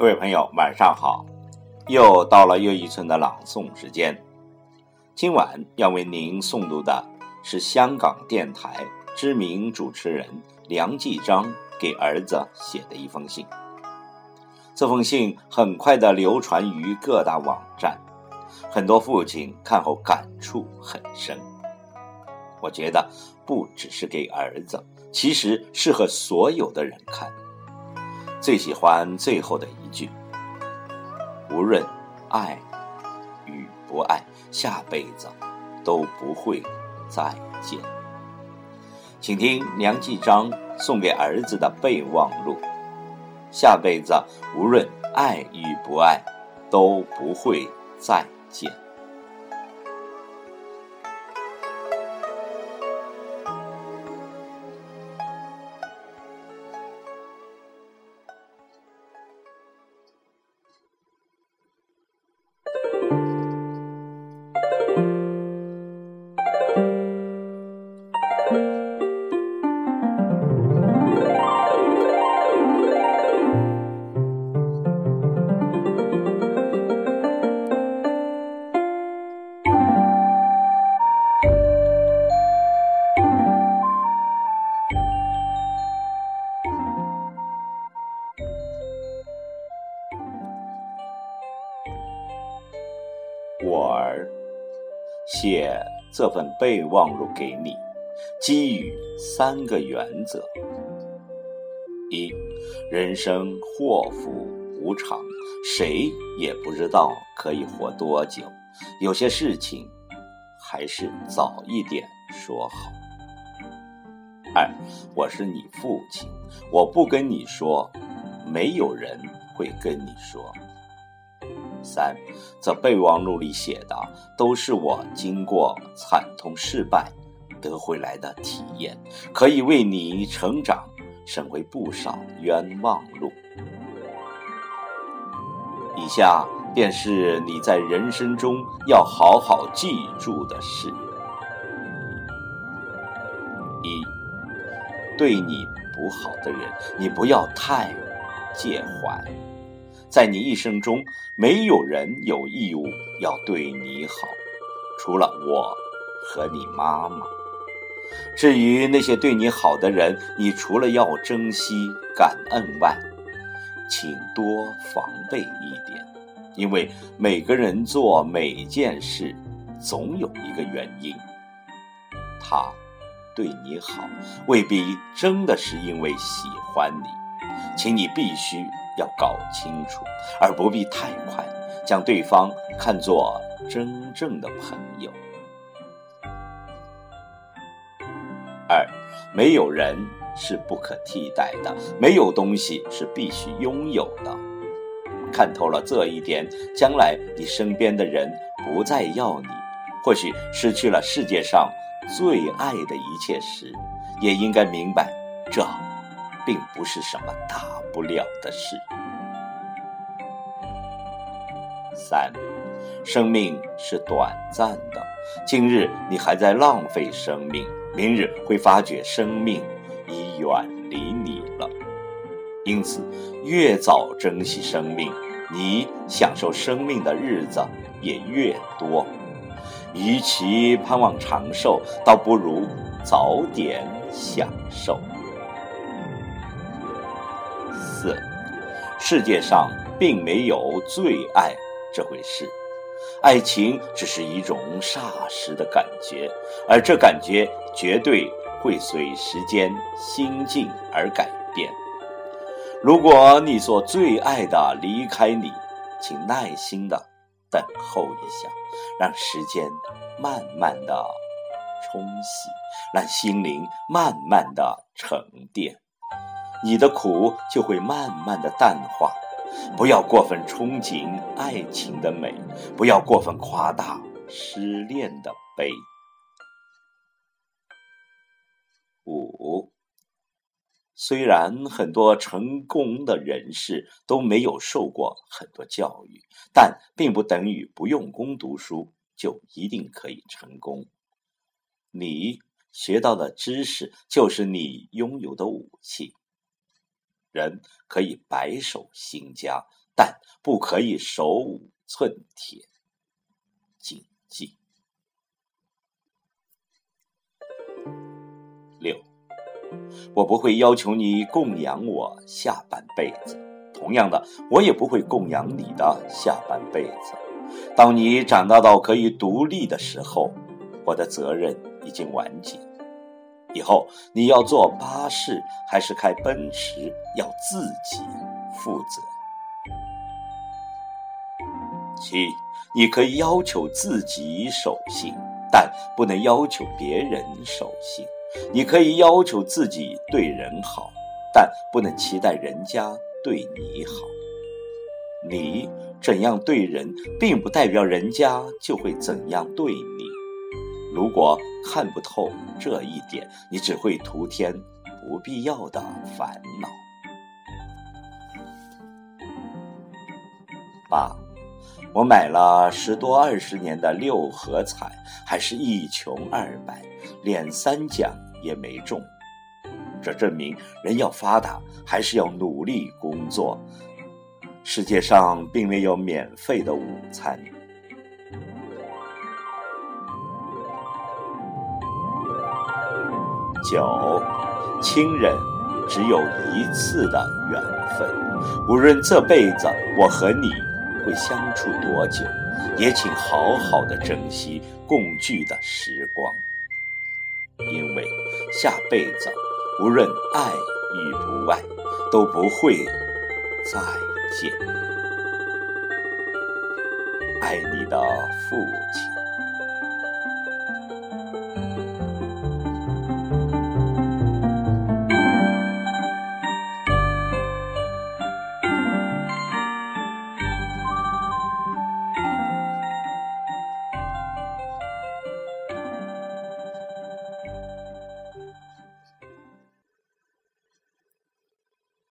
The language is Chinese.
各位朋友，晚上好！又到了又一村的朗诵时间。今晚要为您诵读的是香港电台知名主持人梁继章给儿子写的一封信。这封信很快的流传于各大网站，很多父亲看后感触很深。我觉得不只是给儿子，其实适合所有的人看。最喜欢最后的一句：“无论爱与不爱，下辈子都不会再见。”请听梁继章送给儿子的备忘录：“下辈子无论爱与不爱，都不会再见。”写这份备忘录给你，基于三个原则：一，人生祸福无常，谁也不知道可以活多久，有些事情还是早一点说好。二，我是你父亲，我不跟你说，没有人会跟你说。三，这备忘录里写的都是我经过惨痛失败得回来的体验，可以为你成长省回不少冤枉路。以下便是你在人生中要好好记住的事：一，对你不好的人，你不要太介怀。在你一生中，没有人有义务要对你好，除了我和你妈妈。至于那些对你好的人，你除了要珍惜感恩外，请多防备一点，因为每个人做每件事，总有一个原因。他对你好，未必真的是因为喜欢你，请你必须。要搞清楚，而不必太快将对方看作真正的朋友。二，没有人是不可替代的，没有东西是必须拥有的。看透了这一点，将来你身边的人不再要你，或许失去了世界上最爱的一切时，也应该明白这。并不是什么大不了的事。三，生命是短暂的，今日你还在浪费生命，明日会发觉生命已远离你了。因此，越早珍惜生命，你享受生命的日子也越多。与其盼望长寿，倒不如早点享受。世界上并没有最爱这回事，爱情只是一种霎时的感觉，而这感觉绝对会随时间、心境而改变。如果你所最爱的离开你，请耐心的等候一下，让时间慢慢的冲洗，让心灵慢慢的沉淀。你的苦就会慢慢的淡化，不要过分憧憬爱情的美，不要过分夸大失恋的悲。五，虽然很多成功的人士都没有受过很多教育，但并不等于不用功读书就一定可以成功。你学到的知识就是你拥有的武器。人可以白手兴家，但不可以手无寸铁。谨记。六，我不会要求你供养我下半辈子，同样的，我也不会供养你的下半辈子。当你长大到可以独立的时候，我的责任已经完结。以后你要坐巴士还是开奔驰，要自己负责。七，你可以要求自己守信，但不能要求别人守信。你可以要求自己对人好，但不能期待人家对你好。你怎样对人，并不代表人家就会怎样对你。如果看不透这一点，你只会徒添不必要的烦恼。八，我买了十多二十年的六合彩，还是一穷二白，连三奖也没中。这证明人要发达，还是要努力工作。世界上并没有免费的午餐。九，亲人只有一次的缘分，无论这辈子我和你会相处多久，也请好好的珍惜共聚的时光，因为下辈子无论爱与不爱，都不会再。见，爱你的父亲。